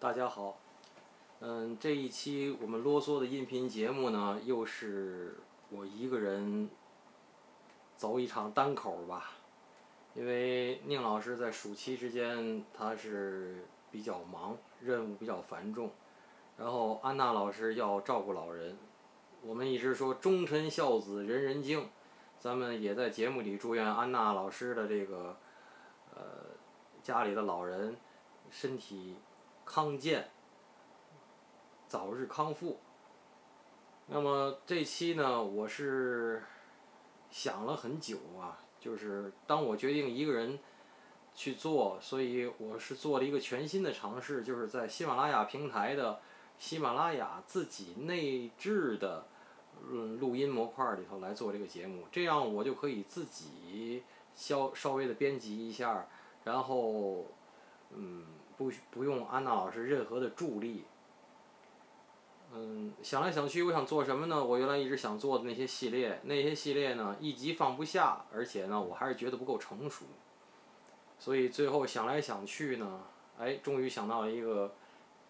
大家好，嗯，这一期我们啰嗦的音频节目呢，又是我一个人走一场单口吧。因为宁老师在暑期之间他是比较忙，任务比较繁重，然后安娜老师要照顾老人。我们一直说忠臣孝子人人敬，咱们也在节目里祝愿安娜老师的这个呃家里的老人身体康健，早日康复。那么这期呢，我是想了很久啊，就是当我决定一个人去做，所以我是做了一个全新的尝试，就是在喜马拉雅平台的喜马拉雅自己内置的录音模块里头来做这个节目，这样我就可以自己稍稍微的编辑一下，然后嗯不不用安娜老师任何的助力。嗯，想来想去，我想做什么呢？我原来一直想做的那些系列，那些系列呢，一集放不下，而且呢，我还是觉得不够成熟。所以最后想来想去呢，哎，终于想到了一个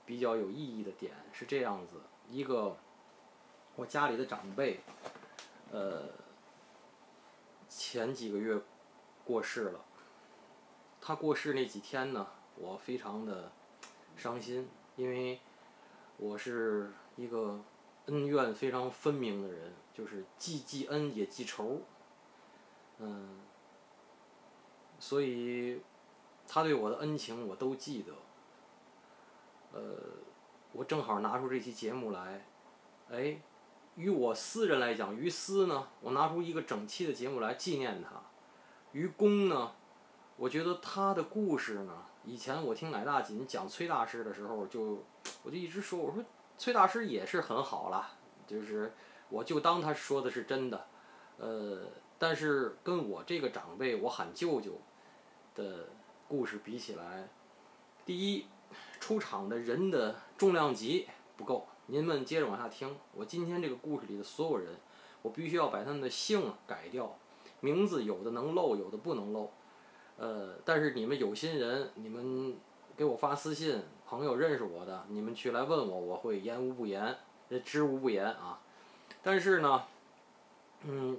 比较有意义的点，是这样子：一个我家里的长辈，呃，前几个月过世了。他过世那几天呢，我非常的伤心，因为我是一个恩怨非常分明的人，就是既记恩也记仇，嗯，所以他对我的恩情我都记得。呃，我正好拿出这期节目来，哎，于我私人来讲，于私呢，我拿出一个整期的节目来纪念他；于公呢，我觉得他的故事呢，以前我听乃大锦讲崔大师的时候，就我就一直说，我说崔大师也是很好了，就是我就当他说的是真的，呃，但是跟我这个长辈我喊舅舅的故事比起来，第一，出场的人的重量级不够，您们接着往下听，我今天这个故事里的所有人，我必须要把他们的姓改掉，名字有的能漏，有的不能漏。呃，但是你们有心人，你们给我发私信，朋友认识我的，你们去来问我，我会言无不言，知无不言啊。但是呢，嗯，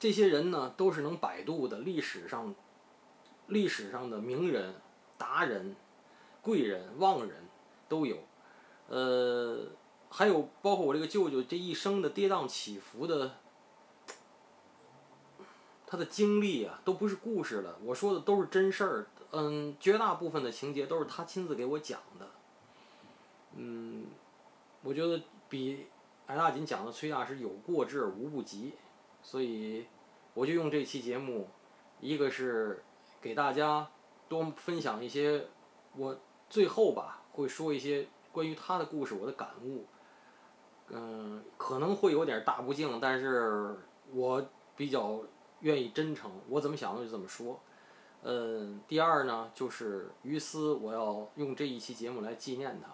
这些人呢，都是能百度的历史上，历史上的名人、达人、贵人、望人都有，呃，还有包括我这个舅舅这一生的跌宕起伏的。他的经历啊，都不是故事了，我说的都是真事儿。嗯，绝大部分的情节都是他亲自给我讲的。嗯，我觉得比艾大锦讲的崔大师有过之而无不及，所以我就用这期节目，一个是给大家多分享一些，我最后吧会说一些关于他的故事，我的感悟。嗯，可能会有点大不敬，但是我比较。愿意真诚，我怎么想的就怎么说。嗯，第二呢，就是于私，我要用这一期节目来纪念他。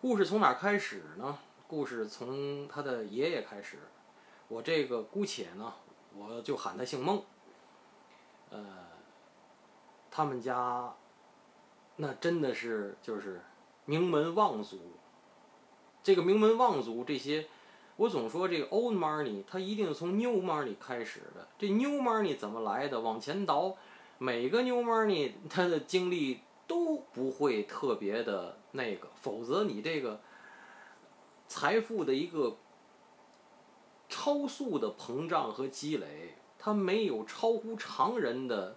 故事从哪开始呢？故事从他的爷爷开始。我这个姑且呢，我就喊他姓孟。呃，他们家那真的是就是名门望族。这个名门望族这些。我总说这个 old money，它一定从 new money 开始的。这 new money 怎么来的？往前倒，每个 new money 它的经历都不会特别的那个，否则你这个财富的一个超速的膨胀和积累，它没有超乎常人的、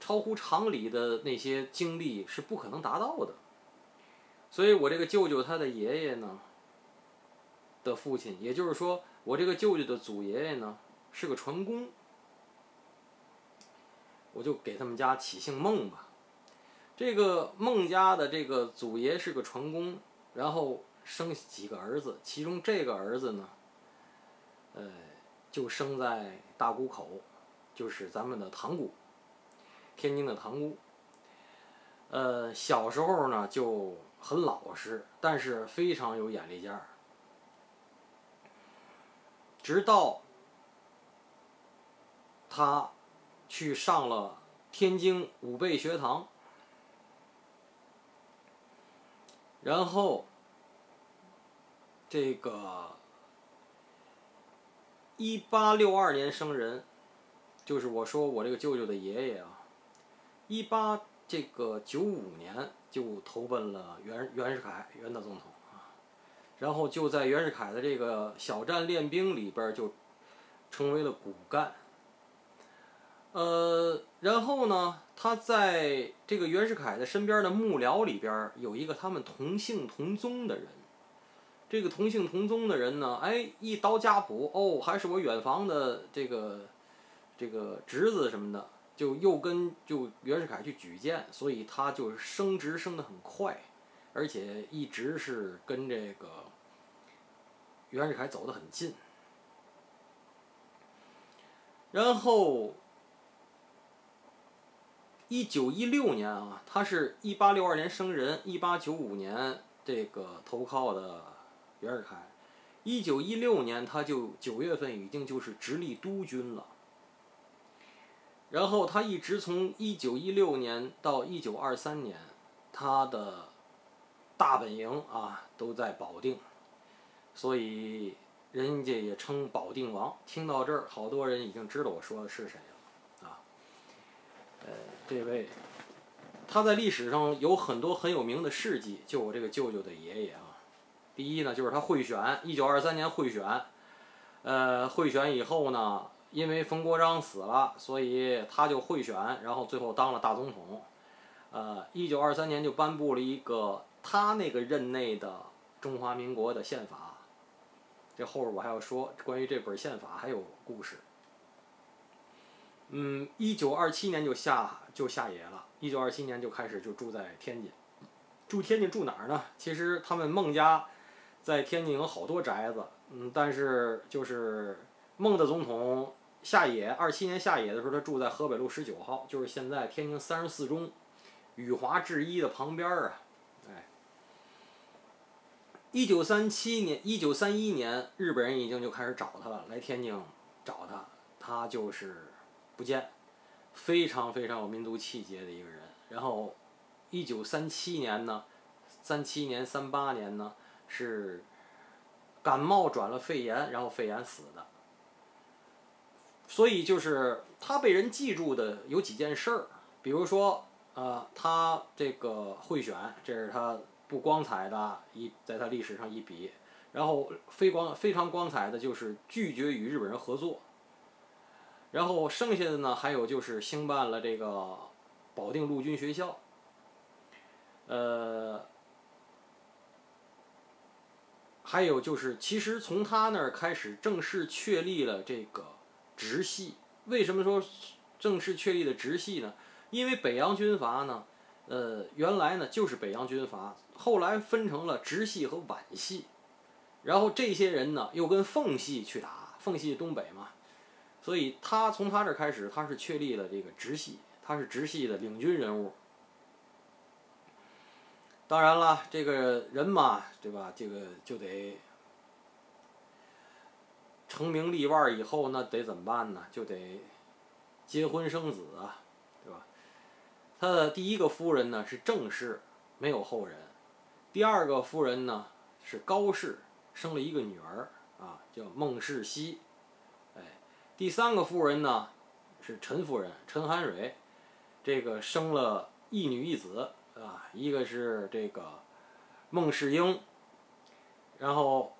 超乎常理的那些经历是不可能达到的。所以我这个舅舅他的爷爷呢？的父亲，也就是说，我这个舅舅的祖爷爷呢是个船工，我就给他们家起姓孟吧。这个孟家的这个祖爷是个船工，然后生几个儿子，其中这个儿子呢，呃，就生在大沽口，就是咱们的塘沽，天津的塘沽。呃，小时候呢就很老实，但是非常有眼力见儿。直到他去上了天津武备学堂，然后这个一八六二年生人，就是我说我这个舅舅的爷爷啊，一八这个九五年就投奔了袁袁世凯袁大总统，然后就在袁世凯的这个小站练兵里边就成为了骨干。呃，然后呢，他在这个袁世凯的身边的幕僚里边有一个他们同姓同宗的人。这个同姓同宗的人呢，哎，一刀家谱，哦，还是我远房的这个这个侄子什么的，就又跟就袁世凯去举荐，所以他就升职升得很快，而且一直是跟这个袁世凯走得很近。然后。一九一六年啊，他是一八六二年生人，一八九五年这个投靠的袁世凯，一九一六年他就九月份已经就是直隶督军了。然后他一直从一九一六年到一九二三年，他的大本营啊都在保定，所以人家也称保定王。听到这儿，好多人已经知道我说的是谁了啊。呃，这位，他在历史上有很多很有名的事迹。就我这个舅舅的爷爷啊，第一呢，就是他贿选，一九二三年贿选，呃，贿选以后呢，因为冯国璋死了，所以他就贿选，然后最后当了大总统。呃，一九二三年就颁布了一个他那个任内的中华民国的宪法。这后边我还要说关于这本宪法还有故事。嗯，一九二七年就下就下野了。一九二七年就开始就住在天津，住天津住哪儿呢？其实他们孟家在天津有好多宅子，嗯，但是就是孟的总统下野，二七年下野的时候，他住在河北路十九号，就是现在天津三十四中宇华制衣的旁边啊。一九三七年、一九三一年，日本人已经就开始找他了，来天津找他，他就是。不见，非常非常有民族气节的一个人。然后，一九三七年呢，三七年、三八年呢，是感冒转了肺炎，然后肺炎死的。所以就是他被人记住的有几件事儿，比如说，呃，他这个贿选，这是他不光彩的一，在他历史上一笔。然后非光非常光彩的就是拒绝与日本人合作。然后剩下的呢，还有就是兴办了这个保定陆军学校，呃，还有就是，其实从他那儿开始正式确立了这个直系。为什么说正式确立的直系呢？因为北洋军阀呢，呃，原来呢就是北洋军阀，后来分成了直系和皖系，然后这些人呢又跟奉系去打，奉系东北嘛。所以他从他这开始，他是确立了这个直系，他是直系的领军人物。当然了，这个人嘛，对吧？这个就得成名立万以后，那得怎么办呢？就得结婚生子啊，他的第一个夫人呢是郑氏，没有后人；第二个夫人呢是高氏，生了一个女儿啊，叫孟氏熙。哎第三个夫人呢，是陈夫人陈涵蕊，这个生了一女一子啊，一个是这个孟世英，然后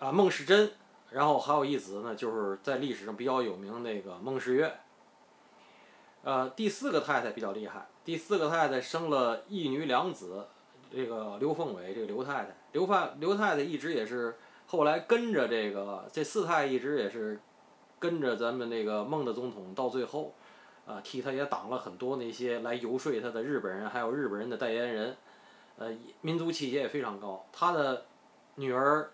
啊孟世贞，然后还有一子呢，就是在历史上比较有名那个孟世月。呃，第四个太太比较厉害，第四个太太生了一女两子，这个刘凤伟，这个刘太太，刘范刘太太一直也是。后来跟着这个这四太一直也是跟着咱们那个孟的总统到最后，啊，替他也挡了很多那些来游说他的日本人，还有日本人的代言人，呃，民族气节也非常高。他的女儿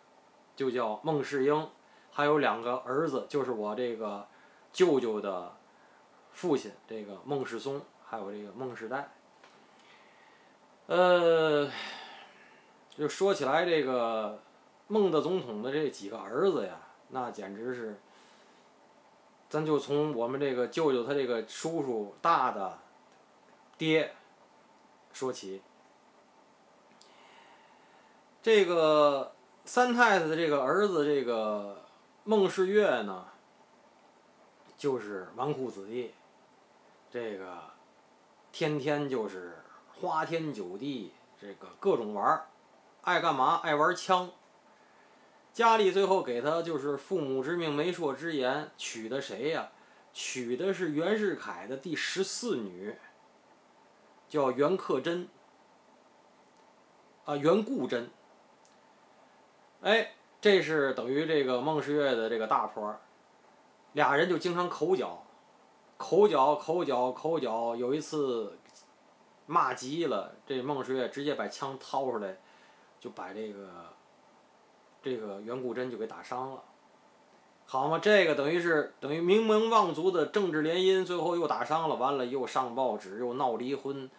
就叫孟世英，还有两个儿子，就是我这个舅舅的父亲，这个孟世松，还有这个孟世代。呃，就说起来这个。孟的总统的这几个儿子呀，那简直是，咱就从我们这个舅舅他这个叔叔大的爹说起。这个三太太的这个儿子这个孟世月呢，就是纨绔子弟，这个天天就是花天酒地，这个各种玩儿，爱干嘛？爱玩枪。家里最后给他就是父母之命，媒妁之言，娶的谁呀？娶的是袁世凯的第十四女，叫袁克珍。啊，袁固珍。哎，这是等于这个孟诗月的这个大婆，俩人就经常口角，口角口角口角。有一次骂急了，这孟世月直接把枪掏出来，就把这个。这个袁固真就给打伤了，好嘛，这个等于是等于名门望族的政治联姻，最后又打伤了，完了又上报纸，又闹离婚，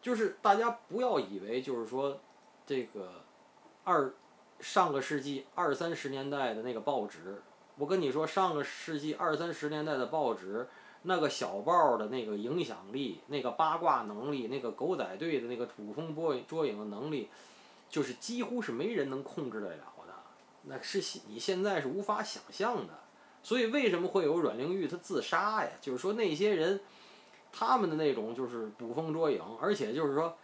就是大家不要以为就是说，这个二上个世纪二三十年代的那个报纸，我跟你说，上个世纪二三十年代的报纸，那个小报的那个影响力，那个八卦能力，那个狗仔队的那个捕风捉捉影的能力，就是几乎是没人能控制得了的。那是你现在是无法想象的，所以为什么会有阮玲玉她自杀呀？就是说那些人，他们的那种就是捕风捉影，而且就是说，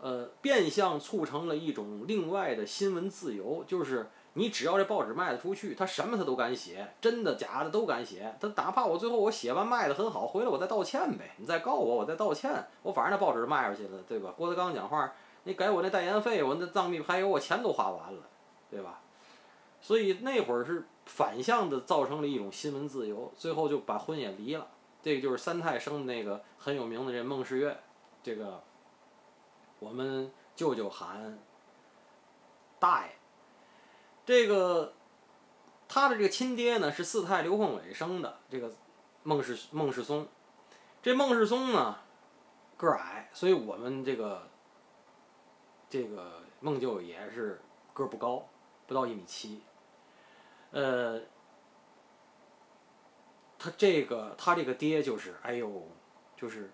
呃，变相促成了一种另外的新闻自由，就是你只要这报纸卖得出去，他什么他都敢写，真的假的都敢写。他哪怕我最后我写完卖的很好，回来我再道歉呗，你再告我，我再道歉，我反正那报纸卖出去了，对吧？郭德纲讲话，你给我那代言费，我那藏币还有，我钱都花完了，对吧？所以那会儿是反向的，造成了一种新闻自由，最后就把婚也离了。这个就是三太生的那个很有名的这孟世月，这个我们舅舅喊大爷。这个他的这个亲爹呢是四太刘凤伟生的，这个孟世孟世松。这孟世松呢个矮，所以我们这个这个孟舅也是个不高，不到一米七。呃，他这个他这个爹就是，哎呦，就是，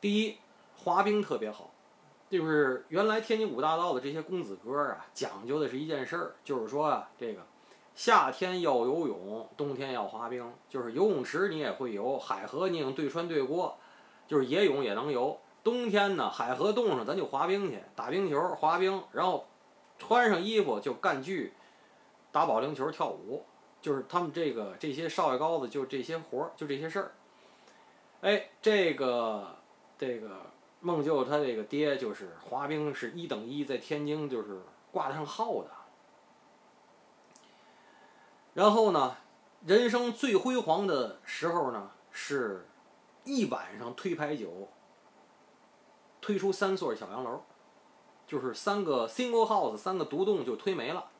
第一滑冰特别好，就是原来天津五大道的这些公子哥啊，讲究的是一件事儿，就是说啊，这个夏天要游泳，冬天要滑冰，就是游泳池你也会游，海河你能对穿对过，就是野泳也能游。冬天呢，海河冻上咱就滑冰去，打冰球、滑冰，然后。穿上衣服就干剧，打保龄球、跳舞，就是他们这个这些少爷高子就这些活儿，就这些事儿。哎，这个这个孟舅他这个爹就是滑冰是一等一，在天津就是挂得上号的。然后呢，人生最辉煌的时候呢，是一晚上推牌九，推出三座小洋楼。就是三个 single house，三个独栋就推没了，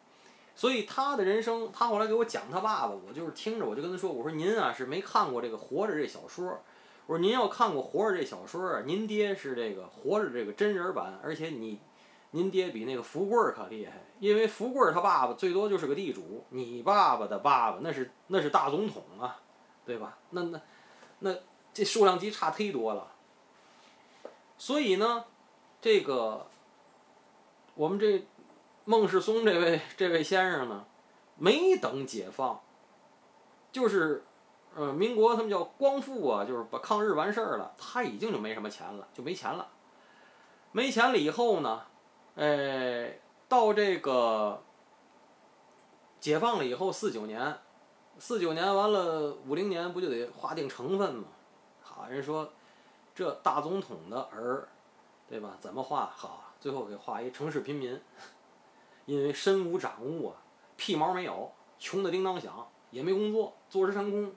所以他的人生，他后来给我讲他爸爸，我就是听着，我就跟他说，我说您啊是没看过这个《活着》这小说，我说您要看过《活着》这小说啊，您爹是这个《活着》这个真人版，而且你，您爹比那个福贵可厉害，因为福贵他爸爸最多就是个地主，你爸爸的爸爸那是那是大总统啊，对吧？那那那这数量级差忒多了，所以呢，这个。我们这孟世松这位这位先生呢，没等解放，就是呃民国他们叫光复啊，就是把抗日完事儿了，他已经就没什么钱了，就没钱了。没钱了以后呢，哎，到这个解放了以后，四九年，四九年完了，五零年不就得划定成分吗？好人说，这大总统的儿，对吧？怎么划好？最后给画一城市贫民，因为身无长物啊，屁毛没有，穷的叮当响，也没工作，坐吃山空。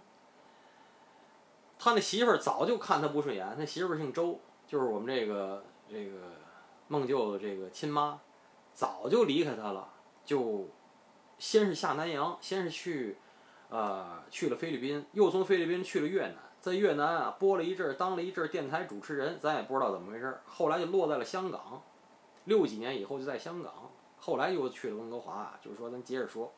他那媳妇儿早就看他不顺眼，他媳妇儿姓周，就是我们这个这个孟舅的这个亲妈，早就离开他了，就先是下南洋，先是去，呃，去了菲律宾，又从菲律宾去了越南，在越南啊播了一阵儿，当了一阵儿电台主持人，咱也不知道怎么回事儿，后来就落在了香港。六几年以后就在香港，后来又去了温哥华。就是说，咱接着说。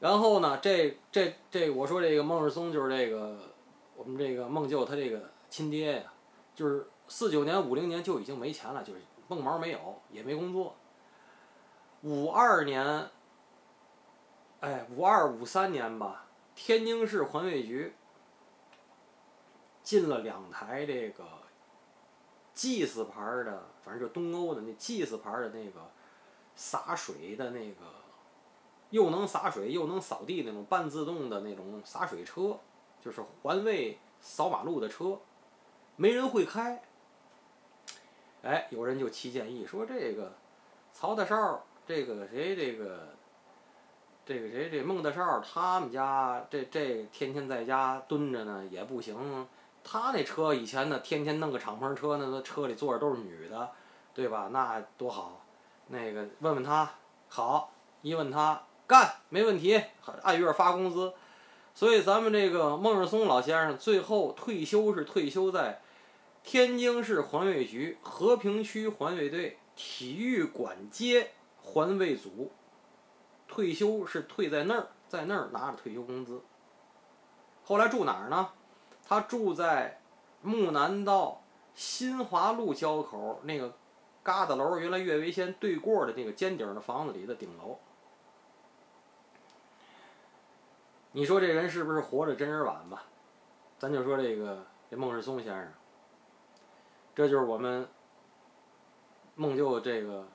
然后呢，这这这，我说这个孟日松就是这个我们这个孟舅他这个亲爹呀，就是四九年、五零年就已经没钱了，就是孟毛没有，也没工作。五二年，哎，五二五三年吧，天津市环卫局进了两台这个 GS 牌的，反正就东欧的那 GS 牌的那个洒水的那个，又能洒水又能扫地那种半自动的那种洒水车，就是环卫扫马路的车，没人会开。哎，有人就提建议说这个曹大少。这个谁，这个，这个谁，这孟大少他们家这这天天在家蹲着呢也不行。他那车以前呢，天天弄个敞篷车呢，那车里坐着都是女的，对吧？那多好。那个问问他，好，一问他干没问题，按月发工资。所以咱们这个孟日松老先生最后退休是退休在天津市环卫局和平区环卫队体育馆街。环卫组退休是退在那儿，在那儿拿着退休工资。后来住哪儿呢？他住在木南道新华路交口那个疙瘩楼，原来岳维先对过的那个尖顶的房子里的顶楼。你说这人是不是活着真人晚吧？咱就说这个这孟世松先生，这就是我们孟舅这个。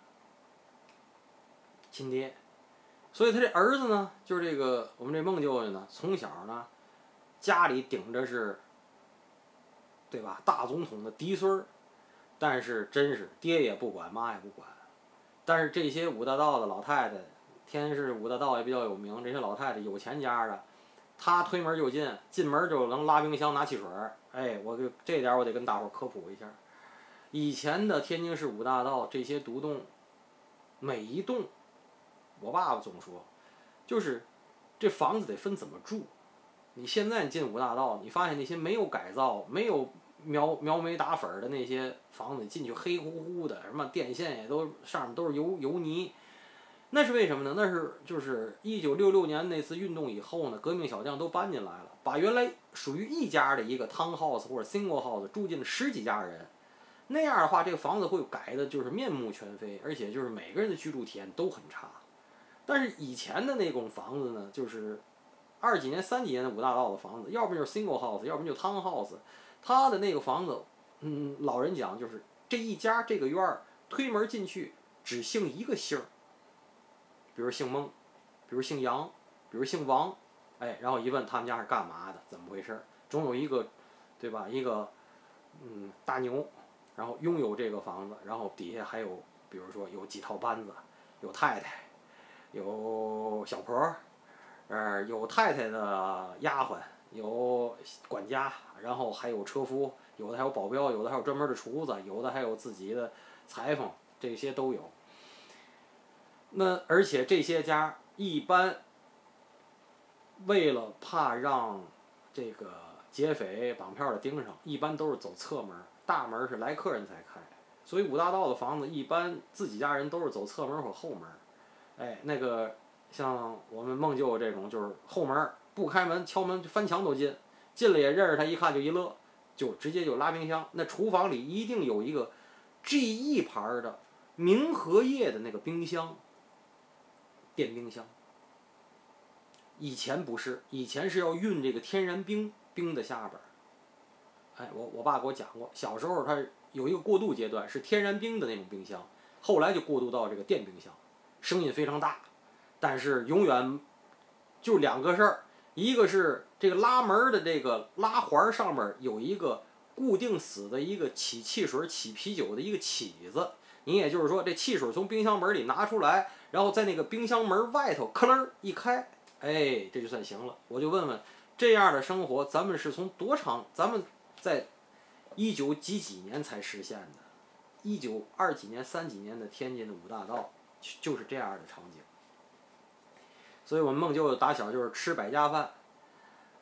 亲爹，所以他这儿子呢，就是这个我们这孟舅舅呢，从小呢，家里顶着是，对吧？大总统的嫡孙儿，但是真是爹也不管，妈也不管。但是这些五大道的老太太，天津市五大道也比较有名，这些老太太有钱家的，他推门就进，进门就能拉冰箱拿汽水儿。哎，我就这点我得跟大伙儿科普一下，以前的天津市五大道这些独栋，每一栋。我爸爸总说，就是这房子得分怎么住。你现在进五大道，你发现那些没有改造、没有描描眉打粉的那些房子，进去黑乎乎的，什么电线也都上面都是油油泥。那是为什么呢？那是就是一九六六年那次运动以后呢，革命小将都搬进来了，把原来属于一家的一个 town house 或者 single house 住进了十几家人。那样的话，这个房子会改的就是面目全非，而且就是每个人的居住体验都很差。但是以前的那种房子呢，就是二几年、三几年的五大道的房子，要不就是 single house，要不就 town house。他的那个房子，嗯，老人讲就是这一家这个院儿，推门进去只姓一个姓儿，比如姓孟，比如姓杨，比如姓王，哎，然后一问他们家是干嘛的，怎么回事儿，总有一个，对吧？一个嗯大牛，然后拥有这个房子，然后底下还有，比如说有几套班子，有太太。有小婆，呃，有太太的丫鬟，有管家，然后还有车夫，有的还有保镖，有的还有专门的厨子，有的还有自己的裁缝，这些都有。那而且这些家一般为了怕让这个劫匪绑票的盯上，一般都是走侧门，大门是来客人才开。所以五大道的房子一般自己家人都是走侧门或后门。哎，那个像我们孟舅这种，就是后门不开门，敲门翻墙都进，进了也认识他，一看就一乐，就直接就拉冰箱。那厨房里一定有一个 GE 牌的明和业的那个冰箱，电冰箱。以前不是，以前是要运这个天然冰冰的下边儿。哎，我我爸给我讲过，小时候他有一个过渡阶段是天然冰的那种冰箱，后来就过渡到这个电冰箱。声音非常大，但是永远就两个事儿，一个是这个拉门的这个拉环上面有一个固定死的一个起汽水、起啤酒的一个起子，你也就是说这汽水从冰箱门里拿出来，然后在那个冰箱门外头咔楞一开，哎，这就算行了。我就问问，这样的生活咱们是从多长？咱们在一九几几年才实现的？一九二几年、三几年的天津的五大道。就是这样的场景，所以我们孟舅打小就是吃百家饭，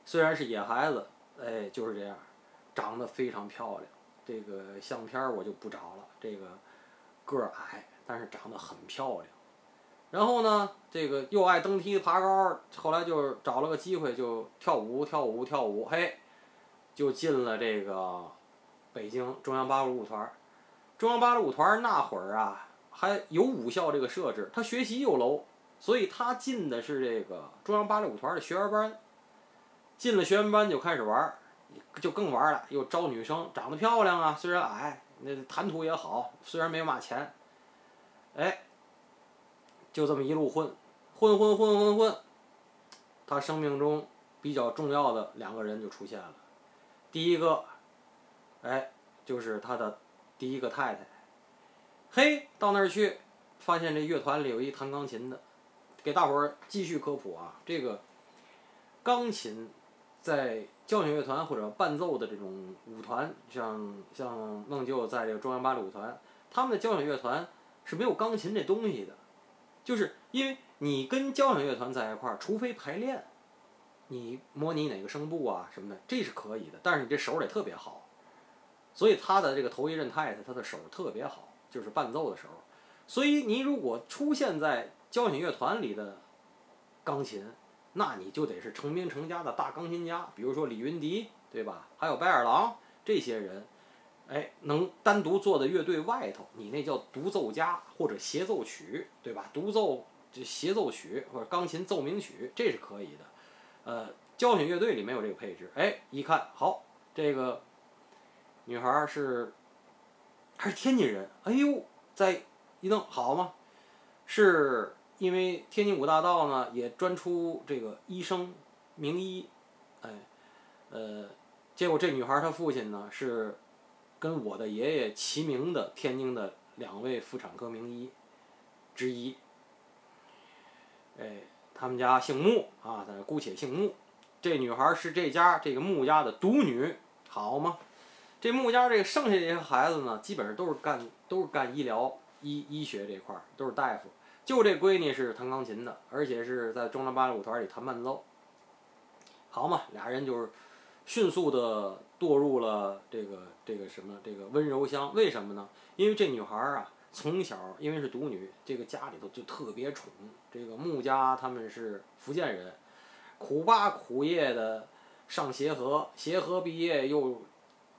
虽然是野孩子，哎，就是这样，长得非常漂亮。这个相片我就不找了，这个个矮，但是长得很漂亮。然后呢，这个又爱登梯爬高，后来就找了个机会就跳舞跳舞跳舞，嘿，就进了这个北京中央芭蕾舞团。中央芭蕾舞团那会儿啊，还有武校这个设置，他学习又楼，所以他进的是这个中央芭蕾舞团的学员班。进了学员班就开始玩儿，就更玩了，又招女生，长得漂亮啊，虽然矮，那谈吐也好，虽然没嘛钱，哎，就这么一路混，混混混混混，他生命中比较重要的两个人就出现了，第一个，哎，就是他的第一个太太，嘿，到那儿去，发现这乐团里有一弹钢琴的，给大伙儿继续科普啊，这个钢琴。在交响乐团或者伴奏的这种舞团，像像孟旧在这个中央芭蕾舞团，他们的交响乐团是没有钢琴这东西的，就是因为你跟交响乐团在一块儿，除非排练，你模拟哪个声部啊什么的，这是可以的，但是你这手得特别好，所以他的这个头一任太太，他的手特别好，就是伴奏的时候，所以你如果出现在交响乐团里的钢琴。那你就得是成名成家的大钢琴家，比如说李云迪，对吧？还有白眼狼这些人，哎，能单独坐在乐队外头，你那叫独奏家或者协奏曲，对吧？独奏这协奏曲或者钢琴奏鸣曲，这是可以的。呃，交响乐队里没有这个配置。哎，一看好，这个女孩是还是天津人，哎呦，再一弄好嘛，是。因为天津五大道呢，也专出这个医生名医，哎，呃，结果这女孩她父亲呢是跟我的爷爷齐名的天津的两位妇产科名医之一，哎，他们家姓穆啊，姑且姓穆。这女孩是这家这个穆家的独女，好吗？这穆家这剩下这些孩子呢，基本上都是干都是干医疗医医学这块儿，都是大夫。就这闺女是弹钢琴的，而且是在中央芭蕾舞团里弹伴奏。好嘛，俩人就是迅速的堕入了这个这个什么这个温柔乡。为什么呢？因为这女孩啊，从小因为是独女，这个家里头就特别宠。这个穆家他们是福建人，苦巴苦业的上协和，协和毕业又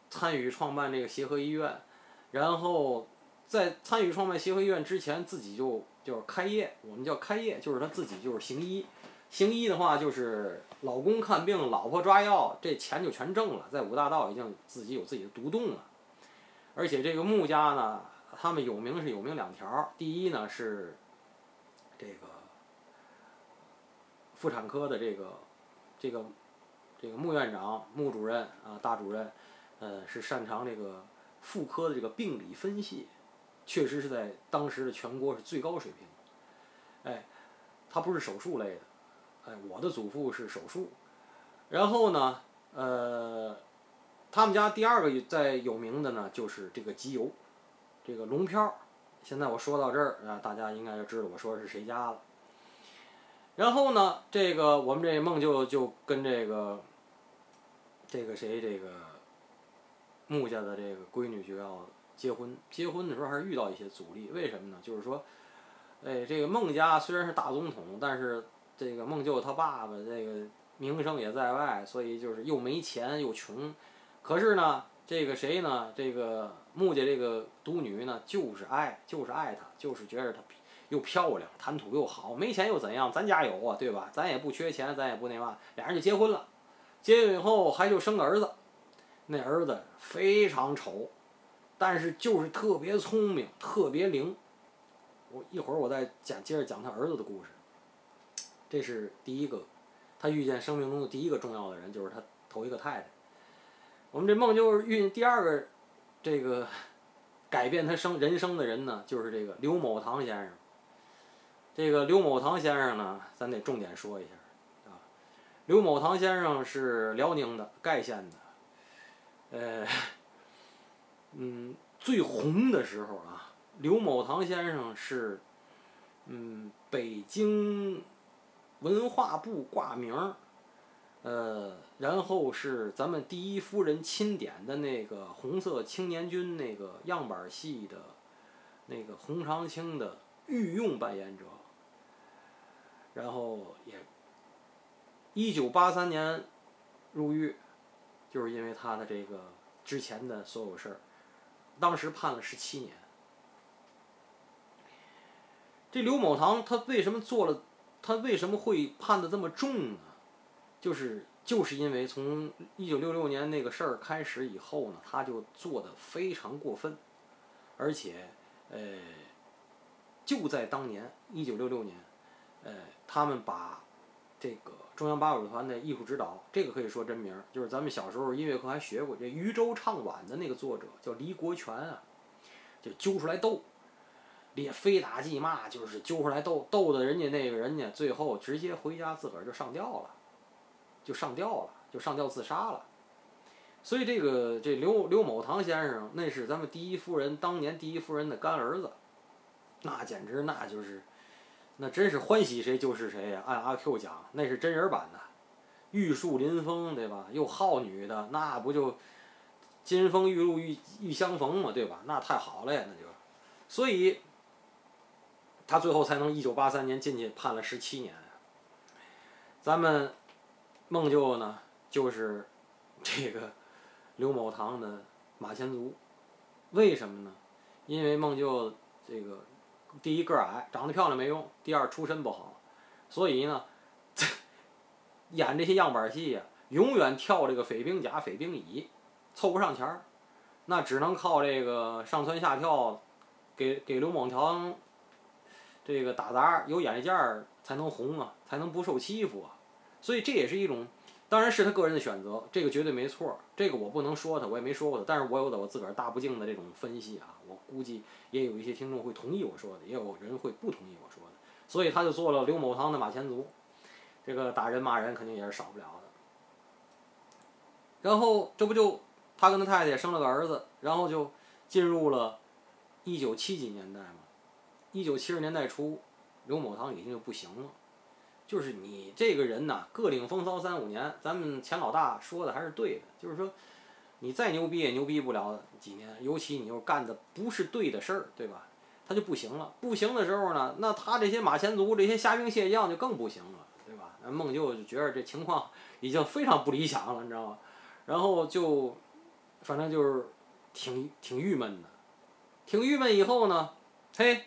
参与创办这个协和医院，然后在参与创办协和医院之前，自己就。就是开业，我们叫开业，就是他自己就是行医，行医的话就是老公看病，老婆抓药，这钱就全挣了。在五大道已经自己有自己的独栋了，而且这个穆家呢，他们有名是有名两条，第一呢是这个妇产科的这个这个这个穆院长、穆主任啊大主任，呃是擅长这个妇科的这个病理分析。确实是在当时的全国是最高水平，哎，他不是手术类的，哎，我的祖父是手术，然后呢，呃，他们家第二个在有名的呢就是这个机油，这个龙飘，现在我说到这儿啊，大家应该就知道我说的是谁家了。然后呢，这个我们这梦就就跟这个这个谁这个穆家的这个闺女就要。结婚，结婚的时候还是遇到一些阻力，为什么呢？就是说，哎，这个孟家虽然是大总统，但是这个孟舅他爸爸这个名声也在外，所以就是又没钱又穷。可是呢，这个谁呢？这个穆家这个独女呢，就是爱，就是爱他，就是觉得他又漂亮，谈吐又好，没钱又怎样？咱家有啊，对吧？咱也不缺钱，咱也不那嘛，俩人就结婚了。结婚以后还就生个儿子，那儿子非常丑。但是就是特别聪明，特别灵。我一会儿我再讲，接着讲他儿子的故事。这是第一个，他遇见生命中的第一个重要的人，就是他头一个太太。我们这梦就是遇见第二个，这个 改变他生人生的人呢，就是这个刘某堂先生。这个刘某堂先生呢，咱得重点说一下啊。刘某堂先生是辽宁的盖县的，呃。嗯，最红的时候啊，刘某堂先生是，嗯，北京文化部挂名儿，呃，然后是咱们第一夫人钦点的那个红色青年军那个样板戏的，那个洪长青的御用扮演者，然后也，一九八三年入狱，就是因为他的这个之前的所有事儿，当时判了十七年。这刘某堂他为什么做了？他为什么会判的这么重呢？就是就是因为从一九六六年那个事儿开始以后呢，他就做的非常过分，而且呃，就在当年一九六六年，呃，他们把这个中央八尾团的艺术指导，这个可以说真名，就是咱们小时候音乐课还学过，这《渔舟唱晚》的那个作者叫黎国权啊，就揪出来斗。列非打即骂，就是揪出来斗斗的人家那个人家，最后直接回家自个儿就上吊了，就上吊了，就上吊自杀了。所以这个这刘刘某堂先生，那是咱们第一夫人当年第一夫人的干儿子，那简直那就是，那真是欢喜谁就是谁呀！按阿 Q 讲，那是真人版的，玉树临风，对吧？又好女的，那不就金风玉露玉玉相逢嘛，对吧？那太好了呀，那就，所以。他最后才能一九八三年进去判了十七年。咱们孟舅呢，就是这个刘某堂的马前卒。为什么呢？因为孟舅这个第一个矮，长得漂亮没用；第二出身不好，所以呢，演这些样板戏呀，永远跳这个匪兵甲、匪兵乙，凑不上钱儿，那只能靠这个上蹿下跳，给给刘某堂。这个打杂有眼力见儿才能红啊，才能不受欺负啊，所以这也是一种，当然是他个人的选择，这个绝对没错，这个我不能说他，我也没说过他，但是我有的我自个儿大不敬的这种分析啊，我估计也有一些听众会同意我说的，也有人会不同意我说的，所以他就做了刘某堂的马前卒，这个打人骂人肯定也是少不了的。然后这不就他跟他太太生了个儿子，然后就进入了一九七几年代嘛。一九七十年代初，刘某堂已经就不行了。就是你这个人呐，各领风骚三五年，咱们钱老大说的还是对的。就是说，你再牛逼也牛逼不了几年，尤其你又干的不是对的事儿，对吧？他就不行了。不行的时候呢，那他这些马前卒、这些虾兵蟹将就更不行了，对吧？那孟舅就觉得这情况已经非常不理想了，你知道吗？然后就，反正就是挺挺郁闷的，挺郁闷。以后呢，嘿。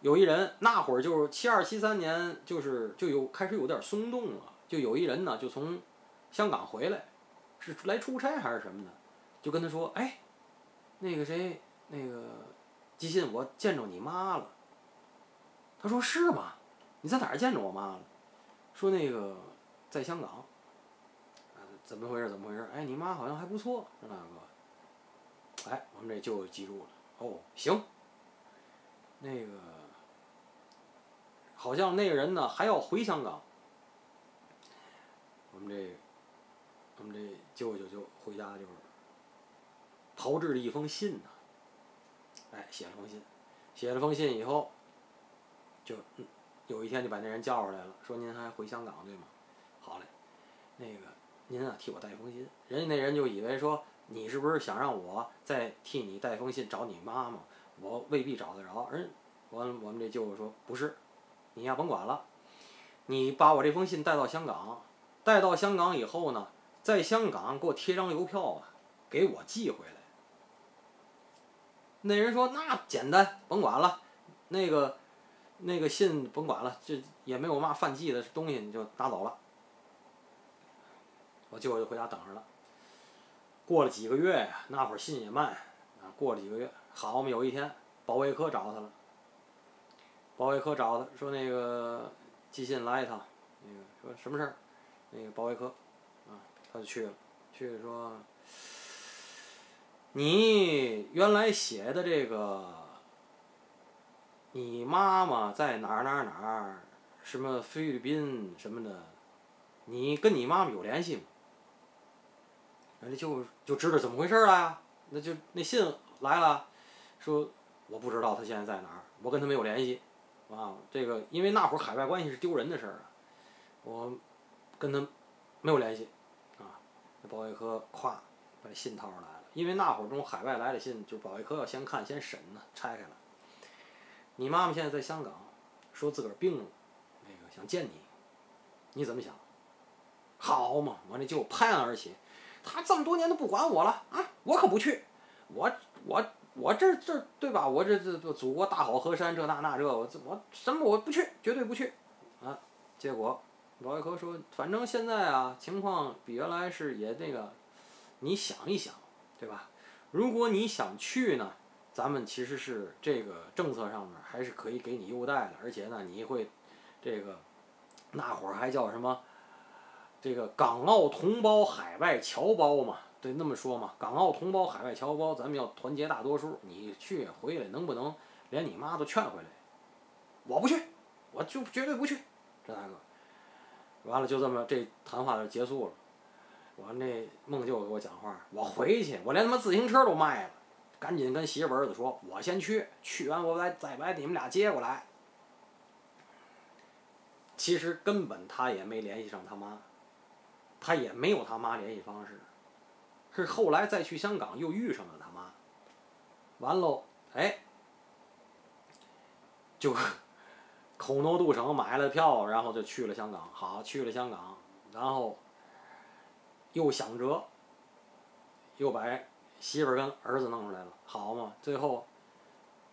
有一人，那会儿就是七二七三年，就是就有开始有点松动了。就有一人呢，就从香港回来，是来出差还是什么的，就跟他说：“哎，那个谁，那个吉信，我见着你妈了。”他说：“是吗？你在哪儿见着我妈了？”说：“那个在香港。”怎么回事？怎么回事？哎，你妈好像还不错，是那个。哎，我们这就记住了。哦，行。那个。好像那个人呢还要回香港，我们这，我们这舅舅就回家就是，炮制了一封信呢，哎，写了封信，写了封信以后，就有一天就把那人叫出来了，说您还回香港对吗？好嘞，那个您啊替我带封信，人家那人就以为说你是不是想让我再替你带封信找你妈妈？我未必找得着，人我我们这舅舅说不是。你呀，甭管了，你把我这封信带到香港，带到香港以后呢，在香港给我贴张邮票啊，给我寄回来。那人说：“那简单，甭管了，那个那个信甭管了，这也没有嘛犯忌的东西，你就拿走了。”我舅舅就回家等着了。过了几个月呀，那会儿信也慢啊。过了几个月，好嘛，有一天保卫科找他了。保卫科找他说：“那个寄信来一趟，那个说什么事儿？那个保卫科，啊，他就去了。去了说，你原来写的这个，你妈妈在哪儿哪儿哪儿，什么菲律宾什么的，你跟你妈妈有联系吗？人家就就知道怎么回事了呀。那就那信来了，说我不知道他现在在哪儿，我跟他没有联系。”啊，这个因为那会儿海外关系是丢人的事儿啊，我跟他没有联系，啊，那保卫科咵把信掏出来了，因为那会儿这种海外来的信，就保卫科要先看先审呢，拆开了。你妈妈现在在香港，说自个儿病了，那个想见你，你怎么想？好嘛，我这就拍案而起，他这么多年都不管我了啊，我可不去，我我我这这对吧？我这这这祖国大好河山，这那那这我这我什么我不去，绝对不去，啊，结果老外科说，反正现在啊情况比原来是也那个，你想一想，对吧？如果你想去呢，咱们其实是这个政策上面还是可以给你优待的，而且呢你会这个那会儿还叫什么？这个港澳同胞海外侨胞嘛，对，那么说嘛，港澳同胞海外侨胞，咱们要团结大多数。你去回来能不能连你妈都劝回来？我不去，我就绝对不去。这大哥，完了就这么这谈话就结束了。我那孟舅给我讲话，我回去，我连他妈自行车都卖了，赶紧跟媳妇儿子说，我先去，去完我再再把你们俩接过来。其实根本他也没联系上他妈。他也没有他妈联系方式，是后来再去香港又遇上了他妈，完喽，哎，就 口头杜省买了票，然后就去了香港。好，去了香港，然后又想辙，又把媳妇跟儿子弄出来了。好嘛，最后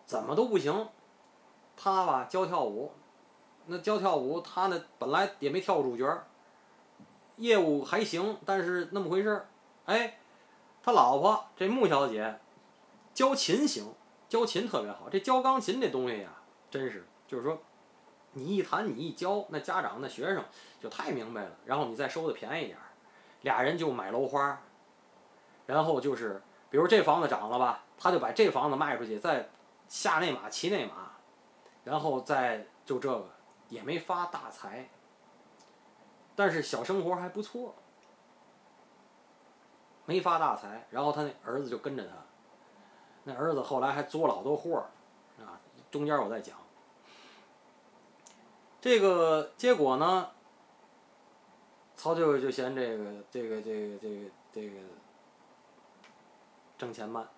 怎么都不行，他吧教跳舞，那教跳舞他那本来也没跳主角。业务还行，但是那么回事儿，哎，他老婆这穆小姐教琴行，教琴特别好。这教钢琴这东西呀，真是就是说，你一弹你一教，那家长那学生就太明白了。然后你再收的便宜点儿，俩人就买楼花，然后就是比如这房子涨了吧，他就把这房子卖出去，再下那马骑那马，然后再就这个也没发大财。但是小生活还不错，没发大财。然后他那儿子就跟着他，那儿子后来还做了好多货儿，啊，中间我再讲。这个结果呢，曹舅就嫌这个这个这个这个这个挣钱慢，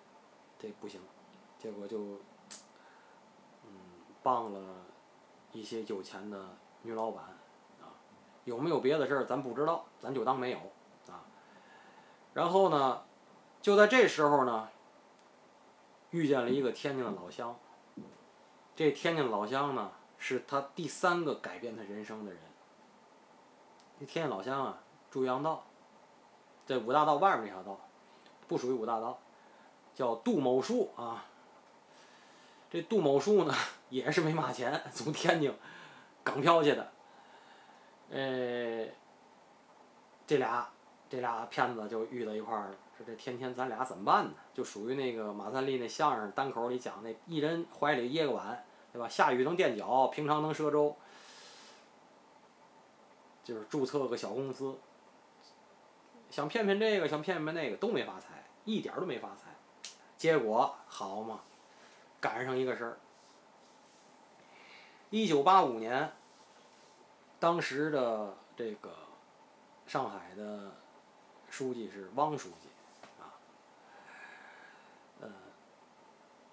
这不行，结果就嗯帮了一些有钱的女老板。啊有没有别的事儿，咱不知道，咱就当没有，然后呢，就在这时候呢，遇见了一个天津的老乡。这天津老乡呢，是他第三个改变他人生的人。这天津老乡啊，住阳道，在五大道外面那条道，不属于五大道，叫杜某树啊。这杜某树呢，也是没嘛钱，从天津港漂去的。呃，这俩这俩骗子就遇到一块儿了，说这天天咱俩怎么办呢？就属于那个马三立那相声单口里讲那一人怀里掖个碗，对吧？下雨能垫脚，平常能赊粥，就是注册个小公司，想骗骗这个，想骗骗那个，都没发财，一点都没发财。结果好嘛，赶上一个事儿，一九八五年。当时的这个上海的书记是汪书记，啊，呃，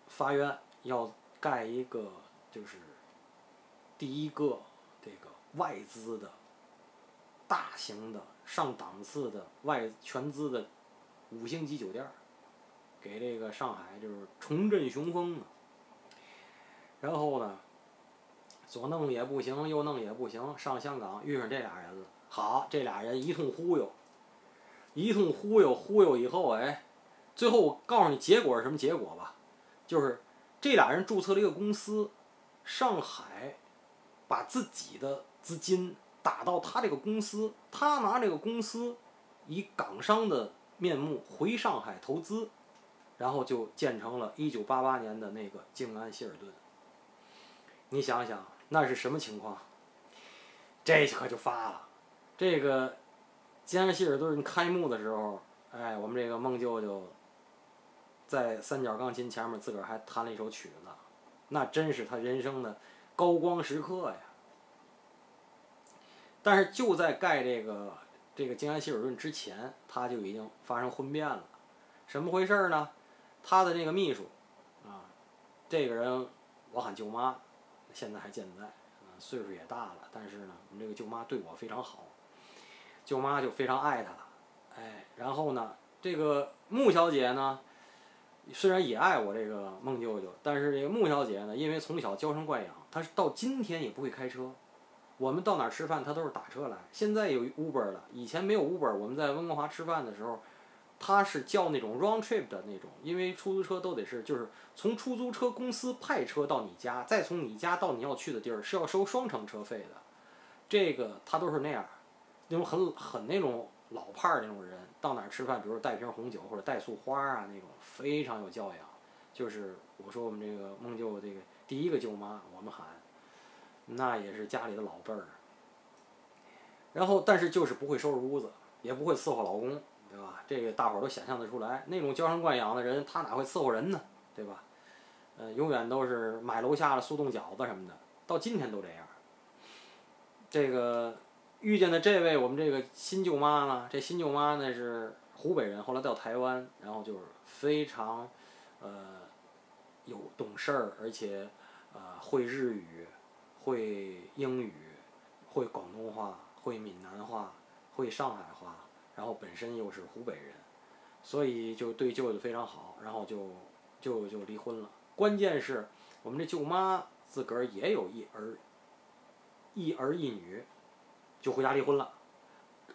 发院要盖一个就是第一个这个外资的大型的上档次的外全资的五星级酒店给这个上海就是重振雄风嘛。然后呢？左弄也不行，右弄也不行，上香港遇上这俩人了。好，这俩人一通忽悠，一通忽悠，忽悠以后，哎，最后我告诉你结果是什么结果吧？就是这俩人注册了一个公司，上海把自己的资金打到他这个公司，他拿这个公司以港商的面目回上海投资，然后就建成了一九八八年的那个静安希尔顿。你想想。那是什么情况？这可就发了。这个吉安希尔顿开幕的时候，哎，我们这个孟舅舅在三角钢琴前面自个儿还弹了一首曲子，那真是他人生的高光时刻呀。但是就在盖这个这个吉安希尔顿之前，他就已经发生婚变了。什么回事呢？他的那个秘书啊，这个人我喊舅妈。现在还健在，岁数也大了，但是呢，我们这个舅妈对我非常好，舅妈就非常爱他，哎，然后呢，这个穆小姐呢，虽然也爱我这个孟舅舅，但是这个穆小姐呢，因为从小娇生惯养，她是到今天也不会开车。我们到哪儿吃饭，她都是打车来。现在有 Uber 了，以前没有 Uber。我们在温哥华吃饭的时候，她是叫那种 round trip 的那种，因为出租车都得是，就是从出租车公司派车到你家，再从你家到你要去的地儿是要收双程车费的。这个她都是那样，那种很很那种老派儿那种人，到哪儿吃饭，比如说带瓶红酒或者带束花儿啊那种，非常有教养。就是我说我们这个孟舅这个第一个舅妈，我们喊。那也是家里的老辈儿，然后但是就是不会收拾屋子，也不会伺候老公，对吧？这个大伙儿都想象得出来，那种娇生惯养的人，他哪会伺候人呢？对吧？呃，永远都是买楼下的速冻饺子什么的，到今天都这样。这个遇见的这位我们这个新舅妈呢，这新舅妈呢是湖北人，后来到台湾，然后就是非常，呃，有懂事儿，而且，呃，会日语。会英语，会广东话，会闽南话，会上海话，然后本身又是湖北人，所以就对舅舅非常好，然后就就就离婚了。关键是，我们这舅妈自个儿也有一儿，一儿一女，就回家离婚了。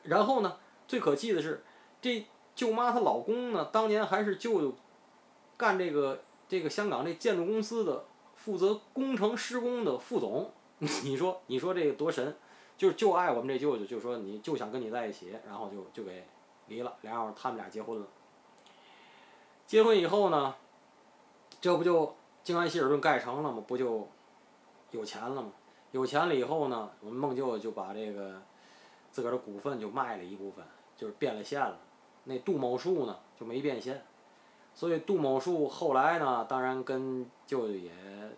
然后呢，最可气的是，这舅妈她老公呢，当年还是舅舅干这个这个香港这建筑公司的负责工程施工的副总。你说，你说这个多神，就就爱我们这舅舅，就说你就想跟你在一起，然后就就给离了，然后他们俩结婚了。结婚以后呢，这不就静安希尔顿盖成了吗？不就有钱了吗？有钱了以后呢，我们孟舅就把这个自个儿的股份就卖了一部分，就是变了现了。那杜某树呢就没变现，所以杜某树后来呢，当然跟舅舅也。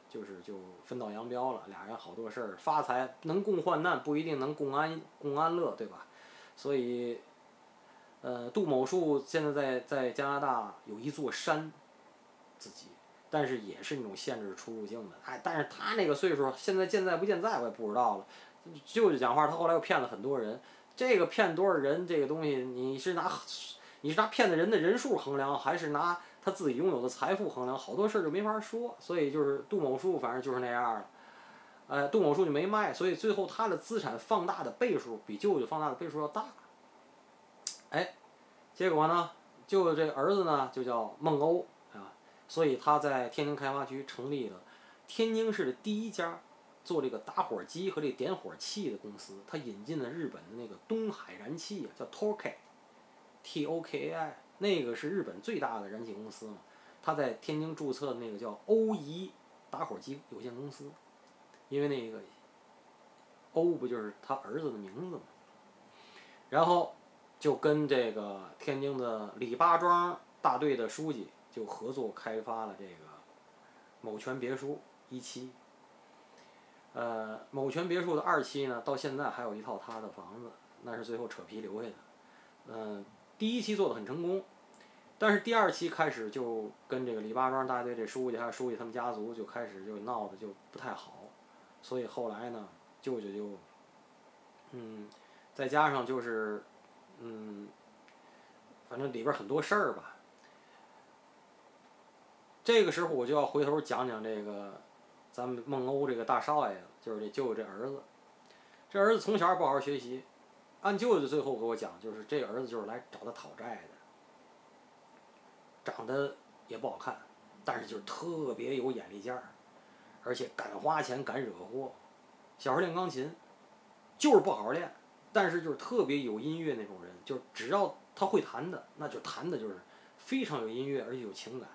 就是就分道扬镳了，俩人好多事儿，发财能共患难，不一定能共安共安乐，对吧？所以，呃，杜某树现在在在加拿大有一座山，自己，但是也是那种限制出入境的。哎，但是他那个岁数，现在健在不健在我也不知道了。舅舅讲话，他后来又骗了很多人，这个骗多少人，这个东西你是拿你是拿骗的人的人数衡量，还是拿？他自己拥有的财富衡量，好多事儿就没法说，所以就是杜某树，反正就是那样了。呃，杜某树就没卖，所以最后他的资产放大的倍数比舅舅放大的倍数要大。哎，结果呢，舅舅这儿子呢就叫孟欧，所以他在天津开发区成立了天津市的第一家做这个打火机和这点火器的公司，他引进了日本的那个东海燃气啊，叫 Tokai，T O K A I。那个是日本最大的燃气公司嘛，他在天津注册的那个叫欧仪打火机有限公司，因为那个欧不就是他儿子的名字嘛，然后就跟这个天津的李八庄大队的书记就合作开发了这个某泉别墅一期，呃，某泉别墅的二期呢，到现在还有一套他的房子，那是最后扯皮留下的，嗯，第一期做的很成功。但是第二期开始就跟这个李八庄大队这书记还有书记他们家族就开始就闹得就不太好，所以后来呢，舅舅就，嗯，再加上就是，嗯，反正里边很多事儿吧。这个时候我就要回头讲讲这个咱们孟欧这个大少爷，就是这舅舅这儿子。这儿子从小不好好学习，按舅舅最后给我讲，就是这儿子就是来找他讨债的。长得也不好看，但是就是特别有眼力劲儿，而且敢花钱敢惹祸。小时候练钢琴，就是不好好练，但是就是特别有音乐那种人，就是只要他会弹的，那就弹的就是非常有音乐，而且有情感。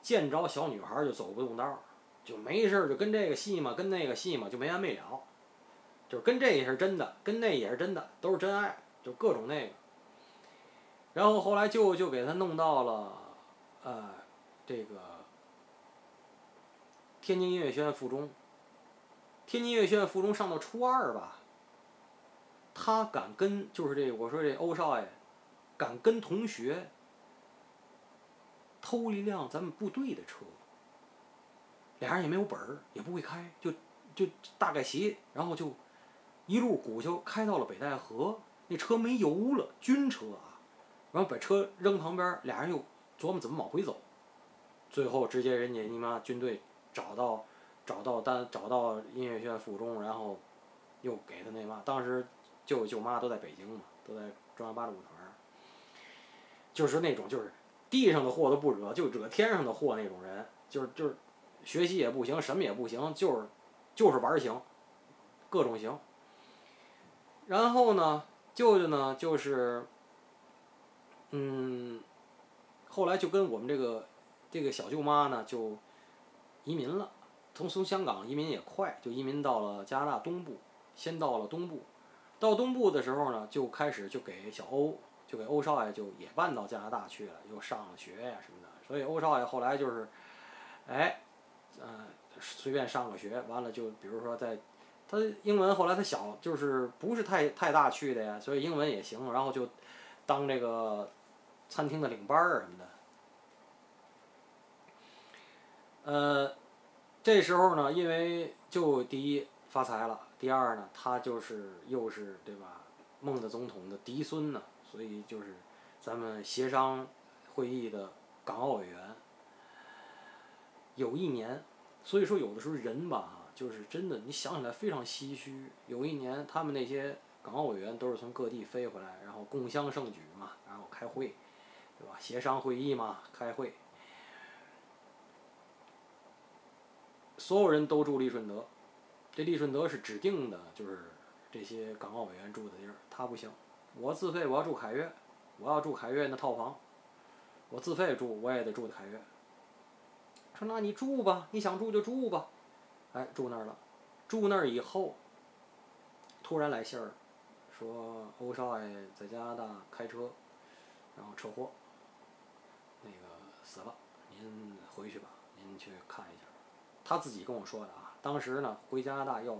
见着小女孩就走不动道，就没事就跟这个戏嘛，跟那个戏嘛，就没完没了。就是跟这也是真的，跟那也是真的，都是真爱，就各种那个。然后后来就就给他弄到了。呃，这个天津音乐学院附中，天津音乐学院附中上到初二吧，他敢跟就是这我说这欧少爷，敢跟同学偷一辆咱们部队的车，俩人也没有本儿，也不会开，就就大概骑，然后就一路鼓秋开到了北戴河，那车没油了，军车啊，然后把车扔旁边，俩人又琢磨怎么往回走，最后直接人家你妈军队找到找到单找到音乐学院附中，然后又给他那嘛，当时舅舅妈都在北京嘛，都在中央八路军团，就是那种就是地上的祸都不惹，就惹天上的祸那种人，就是就是学习也不行，什么也不行，就是就是玩儿行，各种行。然后呢，舅舅呢就是，嗯，后来就跟我们这个这个小舅妈呢就移民了，从从香港移民也快，就移民到了加拿大东部，先到了东部，到东部的时候呢，就开始就给小欧，就给欧少爷就也搬到加拿大去了，又上了学呀什么的，所以欧少爷后来就是，哎，呃，随便上个学，完了就比如说在。他英文后来他小就是不是太太大去的呀，所以英文也行，然后就当这个餐厅的领班儿什么的。呃，这时候呢，因为就第一发财了，第二呢，他就是又是对吧，孟的总统的嫡孙呢，所以就是咱们协商会议的港澳委员。有一年，所以说有的时候人吧。就是真的，你想起来非常唏嘘。有一年，他们那些港澳委员都是从各地飞回来，然后共襄盛举嘛，然后开会，对吧？协商会议嘛，开会。所有人都住利顺德，这利顺德是指定的，就是这些港澳委员住的地儿。他不行，我自费我要住凯悦，我要住凯悦那套房，我自费住我也得住凯悦。说那你住吧，你想住就住吧。哎，住那儿了，住那儿以后，突然来信儿，说欧少爷在加拿大开车，然后车祸，那个死了，您回去吧，您去看一下。他自己跟我说的啊，当时呢回加拿大要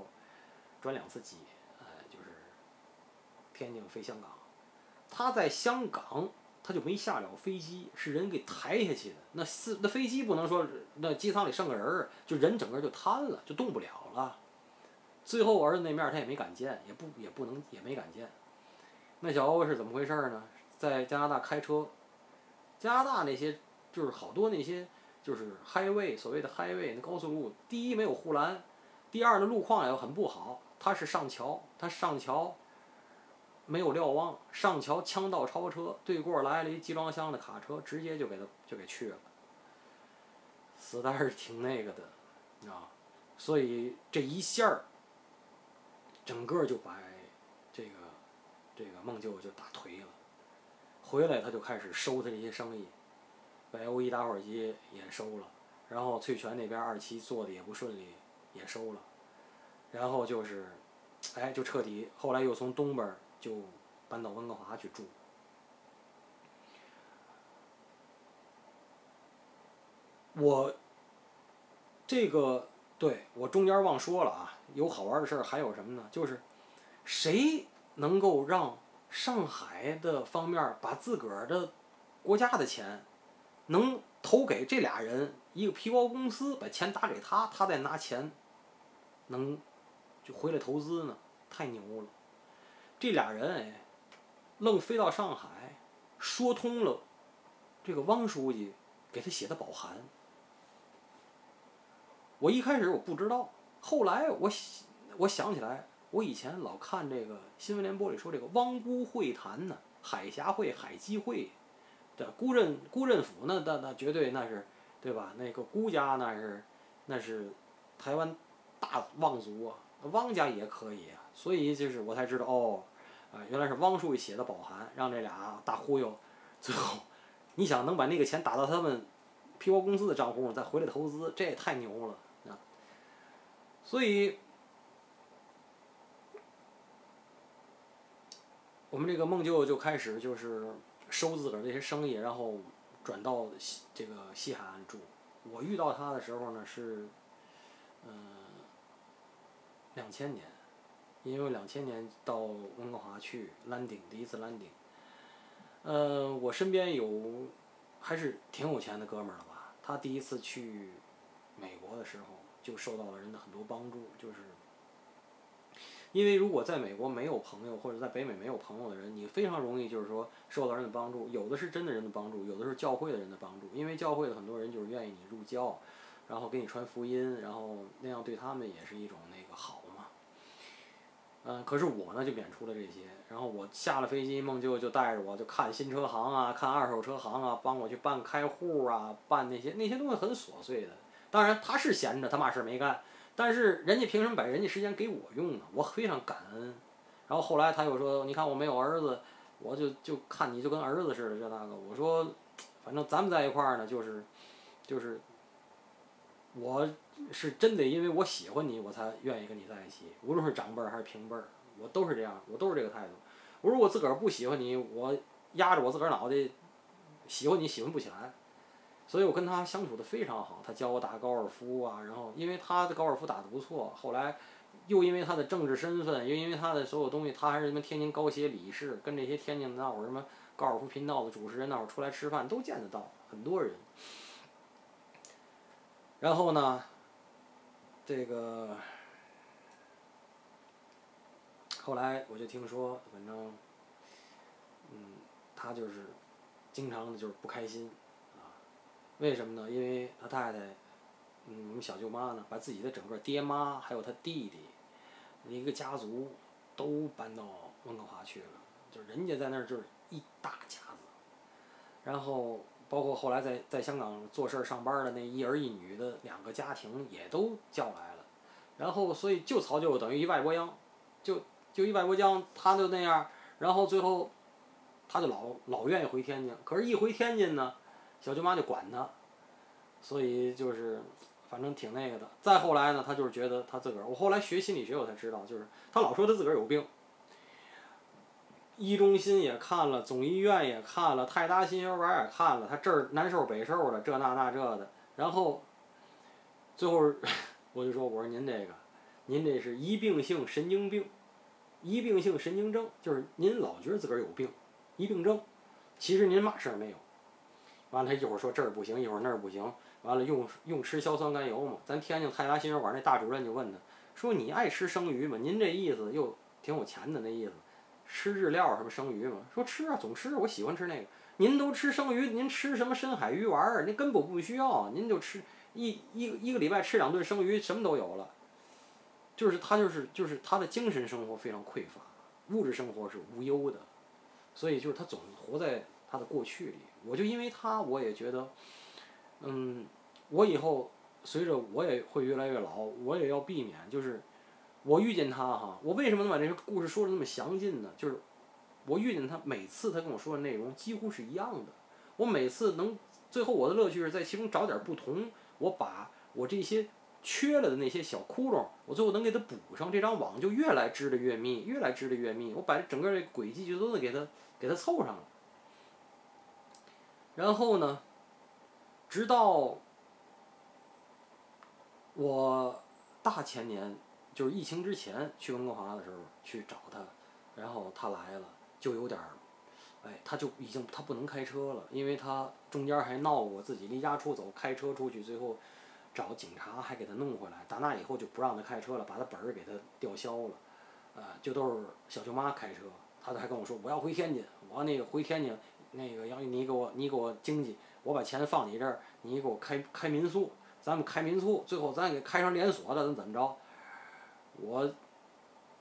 转两次机，天津飞香港，他在香港。他就没下了飞机，是人给抬下去的。那四那飞机不能说那机舱里剩个人儿，就人整个就瘫了，就动不了了。最后儿子那面他也没敢见，也不也不能也没敢见。那小欧是怎么回事呢？在加拿大开车，加拿大那些就是好多那些就是 highway 所谓的 highway 那高速路，第一没有护栏，第二呢路况也很不好。他是上桥，他上桥。没有瞭望，上桥枪道超车，对过来了一集装箱的卡车，直接就给他就给去了，死的还是挺那个的，啊，所以这一下儿，整个就把这个这个孟舅就打颓了。回来他就开始收他这些生意，北欧一打火机也收了，然后翠泉那边二期做的也不顺利，也收了，然后就是，哎，就彻底，后来又从东边。就搬到温哥华去住。我这个对我中间忘说了啊，有好玩的事儿，还有什么呢？就是谁能够让上海的方面把自个儿的国家的钱能投给这俩人一个皮包公司，把钱打给他，他再拿钱能就回来投资呢？太牛了！这俩人哎，愣飞到上海，说通了这个汪书记给他写的保函。我一开始我不知道，后来我我想起来，我以前老看这个新闻联播里说这个汪辜会谈呢，海峡会、海基会，的辜任辜任府那那那绝对那是对吧？那个辜家那是那是台湾大望族啊，汪家也可以啊。所以就是我才知道哦，啊，原来是汪书记写的保函，让这俩大忽悠，最后，你想能把那个钱打到他们皮包公司的账户，再回来投资，这也太牛了啊！所以，我们这个孟舅就开始就是收自个儿这些生意，然后转到西这个西海岸住。我遇到他的时候呢是，嗯，两千年。因为两千年到温哥华去 landing 第一次 landing，呃，我身边有还是挺有钱的哥们儿了吧？他第一次去美国的时候就受到了人的很多帮助，就是因为如果在美国没有朋友，或者在北美没有朋友的人，你非常容易就是说受到人的帮助。有的是真的人的帮助，有的是教会的人的帮助。因为教会的很多人就是愿意你入教，然后给你传福音，然后那样对他们也是一种。嗯，可是我呢就免除了这些。然后我下了飞机，梦舅就带着我就看新车行啊，看二手车行啊，帮我去办开户啊，办那些那些东西很琐碎的。当然他是闲着，他嘛事没干。但是人家凭什么把人家时间给我用呢？我非常感恩。然后后来他又说：“你看我没有儿子，我就就看你就跟儿子似的这那个。”我说：“ 反正咱们在一块儿呢，就是就是，我是真得因为我喜欢你，我才愿意跟你在一起。无论是长辈儿还是平辈儿，我都是这样，我都是这个态度。我如果自个儿不喜欢你，我压着我自个儿脑袋喜欢你喜欢不起来。”所以我跟他相处的非常好，他教我打高尔夫啊，然后因为他的高尔夫打得不错，后来又因为他的政治身份，又因为他的所有东西，他还是什么天津高协理事，跟这些天津那会儿什么高尔夫频道的主持人那会儿出来吃饭都见得到很多人。然后呢，这个后来我就听说，反正嗯，他就是经常的就是不开心。啊为什么呢？因为他太太，嗯，我们小舅妈呢，把自己的整个爹妈还有他弟弟，一个家族都搬到温哥华去了，就人家在那儿就是一大家子，然后包括后来在在香港做事儿上班的那一儿一女的两个家庭也都叫来了，然后所以就曹就等于一外国秧，就就一外国秧，他就那样，然后最后他就老老愿意回天津，可是一回天津呢。小舅妈就管他，所以就是，反正挺那个的。再后来呢，他就是觉得他自个儿。我后来学心理学，我才知道，就是他老说他自个儿有病。医中心也看了，总医院也看了，泰达心血管也看了，他这儿难受北受的，这那那这的。然后，最后 我就说：“我说您这个，您这是一病性神经病，一病性神经症，就是您老觉得自个儿有病，一病症，其实您嘛事儿没有。”完了，他一会儿说这儿不行，一会儿那儿不行。完了，用用吃硝酸甘油嘛。咱天津泰达心血管那大主任就问他，说你爱吃生鱼吗？您这意思又挺有钱的那意思，吃日料什么生鱼嘛？说吃啊，总吃，我喜欢吃那个。您都吃生鱼，您吃什么深海鱼丸儿？您根本不需要，您就吃一一个一个礼拜吃两顿生鱼，什么都有了。就是他就是就是他的精神生活非常匮乏，物质生活是无忧的，所以就是他总活在他的过去里。我就因为他，我也觉得，嗯，我以后随着我也会越来越老，我也要避免，就是我遇见他哈，我为什么能把这个故事说的那么详尽呢？就是我遇见他，每次他跟我说的内容几乎是一样的，我每次能最后我的乐趣是在其中找点不同，我把我这些缺了的那些小窟窿，我最后能给他补上，这张网就越来织的越密，越来织的越密，我把整个这轨迹就都能给他给他凑上了。然后呢，直到我大前年，就是疫情之前去温哥华的时候去找他，然后他来了，就有点儿，哎，他就已经他不能开车了，因为他中间还闹过自己离家出走，开车出去，最后找警察还给他弄回来，打那以后就不让他开车了，把他本儿给他吊销了，呃，就都是小舅妈开车，他还跟我说我要回天津，我要那个回天津。那个要你给我，你给我经济，我把钱放你这儿，你给我开开民宿，咱们开民宿，最后咱给开成连锁的，咱怎么着？我，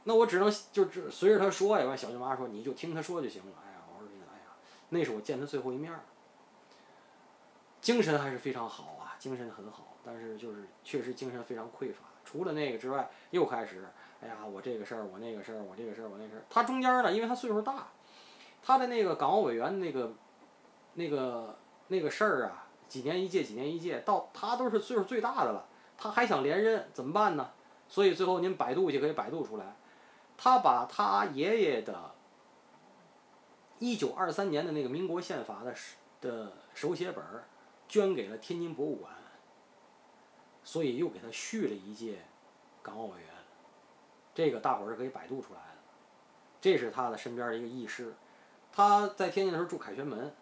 那我只能就只随着他说呀。完，小舅妈说你就听他说就行了。哎呀，我说哎呀，那是我见他最后一面。精神还是非常好啊，精神很好，但是就是确实精神非常匮乏。除了那个之外，又开始，哎呀，我这个事儿，我那个事儿，我这个事儿，我那事儿。他中间呢，因为他岁数大。他的那个港澳委员那个，那个那个事儿啊，几年一届，几年一届，到他都是岁数最大的了，他还想连任，怎么办呢？所以最后您百度去可以百度出来，他把他爷爷的，一九二三年的那个民国宪法的的手写本儿，捐给了天津博物馆，所以又给他续了一届港澳委员，这个大伙儿是可以百度出来的，这是他的身边的一个义师。他在天津的时候住凯旋门，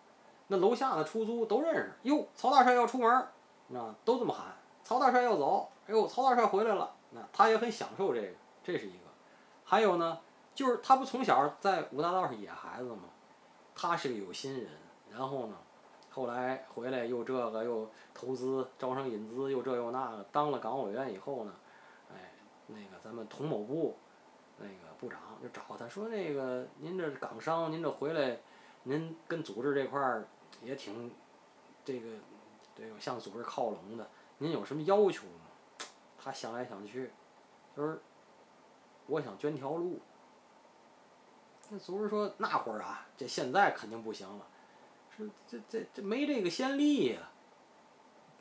那楼下的出租都认识。哟，曹大帅要出门，啊，都这么喊。曹大帅要走，哎呦，曹大帅回来了。那他也很享受这个，这是一个。还有呢，就是他不从小在五大道上野孩子吗？他是个有心人，然后呢，后来回来又这个又投资招商引资又这又那个，当了港委员以后呢，哎，那个咱们同某部那个部长就找他说那个您这港商您这回来，您跟组织这块儿也挺这个这个向组织靠拢的，您有什么要求吗？他想来想去，就是我想捐条路。那组织说那会儿啊，这现在肯定不行了，是这这这没这个先例呀。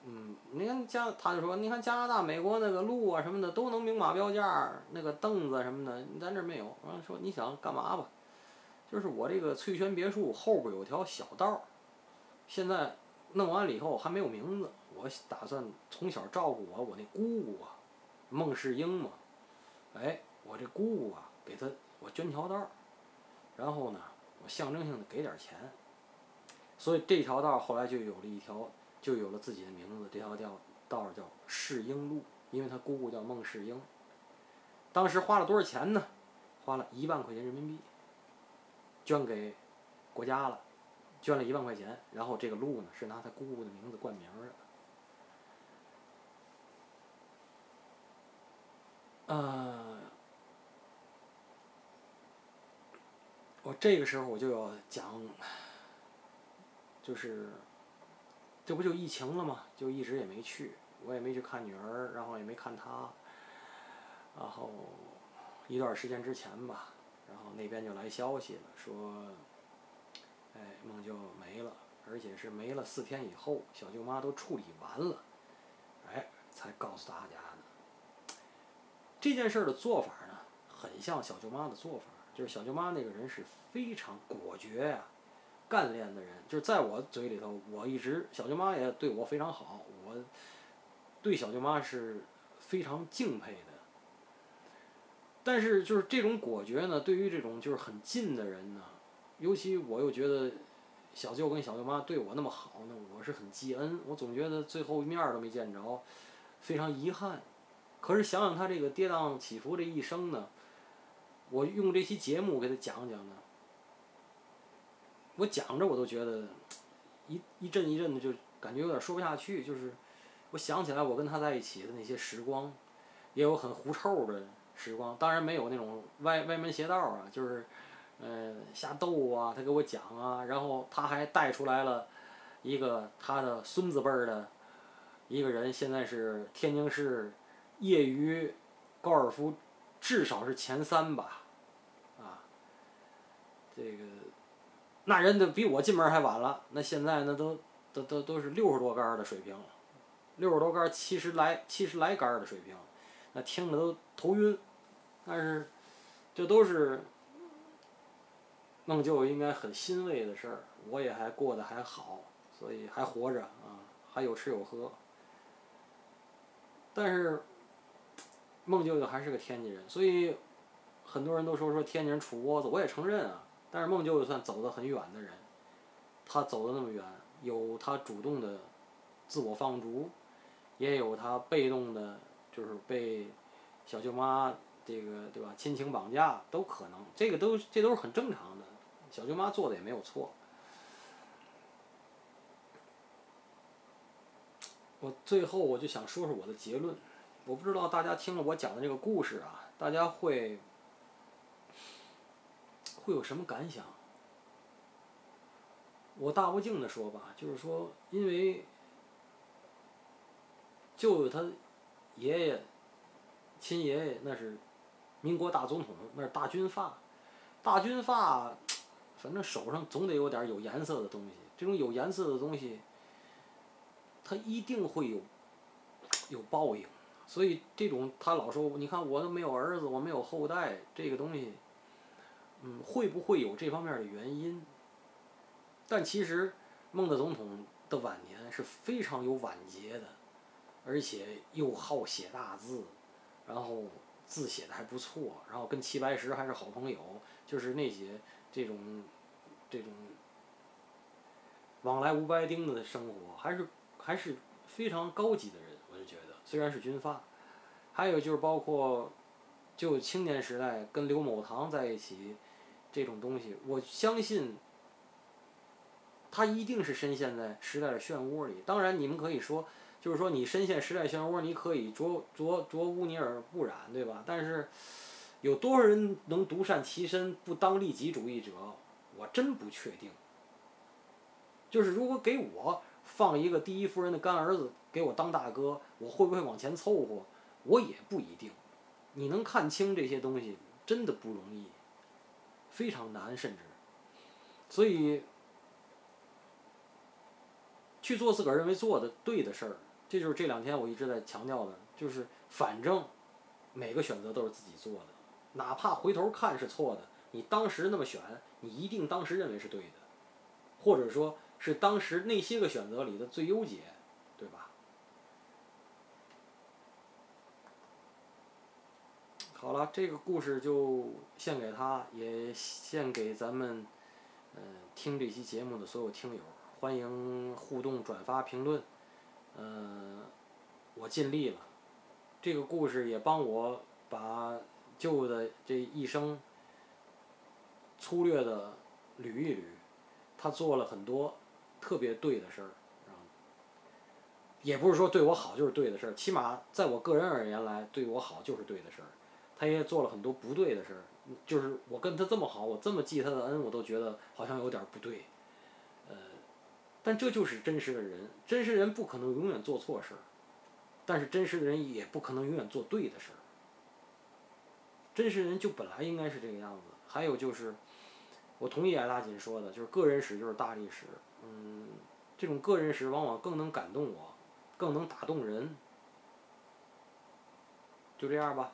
嗯，你看加他就说，你看加拿大、美国那个路啊什么的都能明码标价，那个凳子什么的，咱这没有。完了说你想干嘛吧？就是我这个翠泉别墅后边有条小道现在弄完了以后还没有名字，我打算从小照顾我我那姑姑啊，孟世英嘛，哎，我这姑姑啊，给她我捐条道然后呢，我象征性的给点钱，所以这条道后来就有了一条，就有了自己的名字。这条道道叫世英路，因为他姑姑叫孟世英。当时花了多少钱呢？花了一万块钱人民币，捐给国家了，捐了一万块钱。然后这个路呢，是拿他姑姑的名字冠名的。呃。我这个时候我就要讲，就是，这不就疫情了吗？就一直也没去，我也没去看女儿，然后也没看她，然后一段时间之前吧，然后那边就来消息了，说，哎，梦就没了，而且是没了四天以后，小舅妈都处理完了，哎，才告诉大家。这件事儿的做法呢，很像小舅妈的做法。就是小舅妈那个人是非常果决呀，干练的人。就是在我嘴里头，我一直小舅妈也对我非常好，我对小舅妈是非常敬佩的。但是就是这种果决呢，对于这种就是很近的人呢，尤其我又觉得小舅跟小舅妈对我那么好呢，我是很记恩。我总觉得最后一面都没见着，非常遗憾。可是想想他这个跌宕起伏这一生呢。我用这期节目给他讲讲呢，我讲着我都觉得一一阵一阵的，就感觉有点说不下去。就是我想起来我跟他在一起的那些时光，也有很狐臭的时光，当然没有那种歪歪门邪道啊，就是嗯瞎逗啊，他给我讲啊，然后他还带出来了一个他的孙子辈儿的一个人，现在是天津市业余高尔夫至少是前三吧。啊这个，那人都比我进门还晚了。那现在那都都都都是六十多杆的水平，六十多杆七十来七十来杆的水平，那听着都头晕。但是，这都是孟舅应该很欣慰的事儿。我也还过得还好，所以还活着啊，还有吃有喝。但是，孟舅舅还是个天津人，所以很多人都说说天津人杵窝子，我也承认啊。但是孟舅舅算走得很远的人，他走的那么远，有他主动的自我放逐，也有他被动的，就是被小舅妈这个对吧亲情绑架都可能，这个都这都是很正常的，小舅妈做的也没有错。我最后我就想说说我的结论，我不知道大家听了我讲的这个故事啊，大家会。会有什么感想？我大不敬的说吧，就是说，因为舅舅他爷爷、亲爷爷那是民国大总统，那是大军阀，大军阀，反正手上总得有点有颜色的东西。这种有颜色的东西，他一定会有有报应。所以这种他老说，你看我都没有儿子，我没有后代，这个东西。嗯，会不会有这方面的原因？但其实，孟德总统的晚年是非常有晚节的，而且又好写大字，然后字写的还不错，然后跟齐白石还是好朋友，就是那些这种这种往来无白丁的生活，还是还是非常高级的。虽然是军阀，还有就是包括就青年时代跟刘某堂在一起，这种东西，我相信他一定是深陷在时代的漩涡里。当然，你们可以说，就是说你深陷时代漩涡，你可以濯濯濯污泥而不染，对吧？但是，有多少人能独善其身，不当利己主义者？我真不确定。就是如果给我放一个第一夫人的干儿子给我当大哥，我会不会往前凑合？我也不一定。你能看清这些东西，真的不容易，非常难，甚至。所以，去做自个儿认为做的对的事儿，这就是这两天我一直在强调的，就是反正每个选择都是自己做的，哪怕回头看是错的，你当时那么选，你一定当时认为是对的，或者说是当时那些个选择里的最优解，对吧？好了，这个故事就献给他，也献给咱们，呃，听这期节目的所有听友。欢迎互动、转发、评论，呃，我尽力了。这个故事也帮我把舅的这一生粗略的捋一捋。他做了很多特别对的事儿，也不是说对我好就是对的事儿，起码在我个人而言来，对我好就是对的事儿。他也做了很多不对的事儿，就是我跟他这么好，我这么记他的恩，我都觉得好像有点不对。呃，但这就是真实的人，真实人不可能永远做错事儿，但是真实的人也不可能永远做对的事儿。真实人就本来应该是这个样子。还有就是，我同意艾大锦说的，就是个人史就是大历史。嗯，这种个人史往往更能感动我，更能打动人。就这样吧。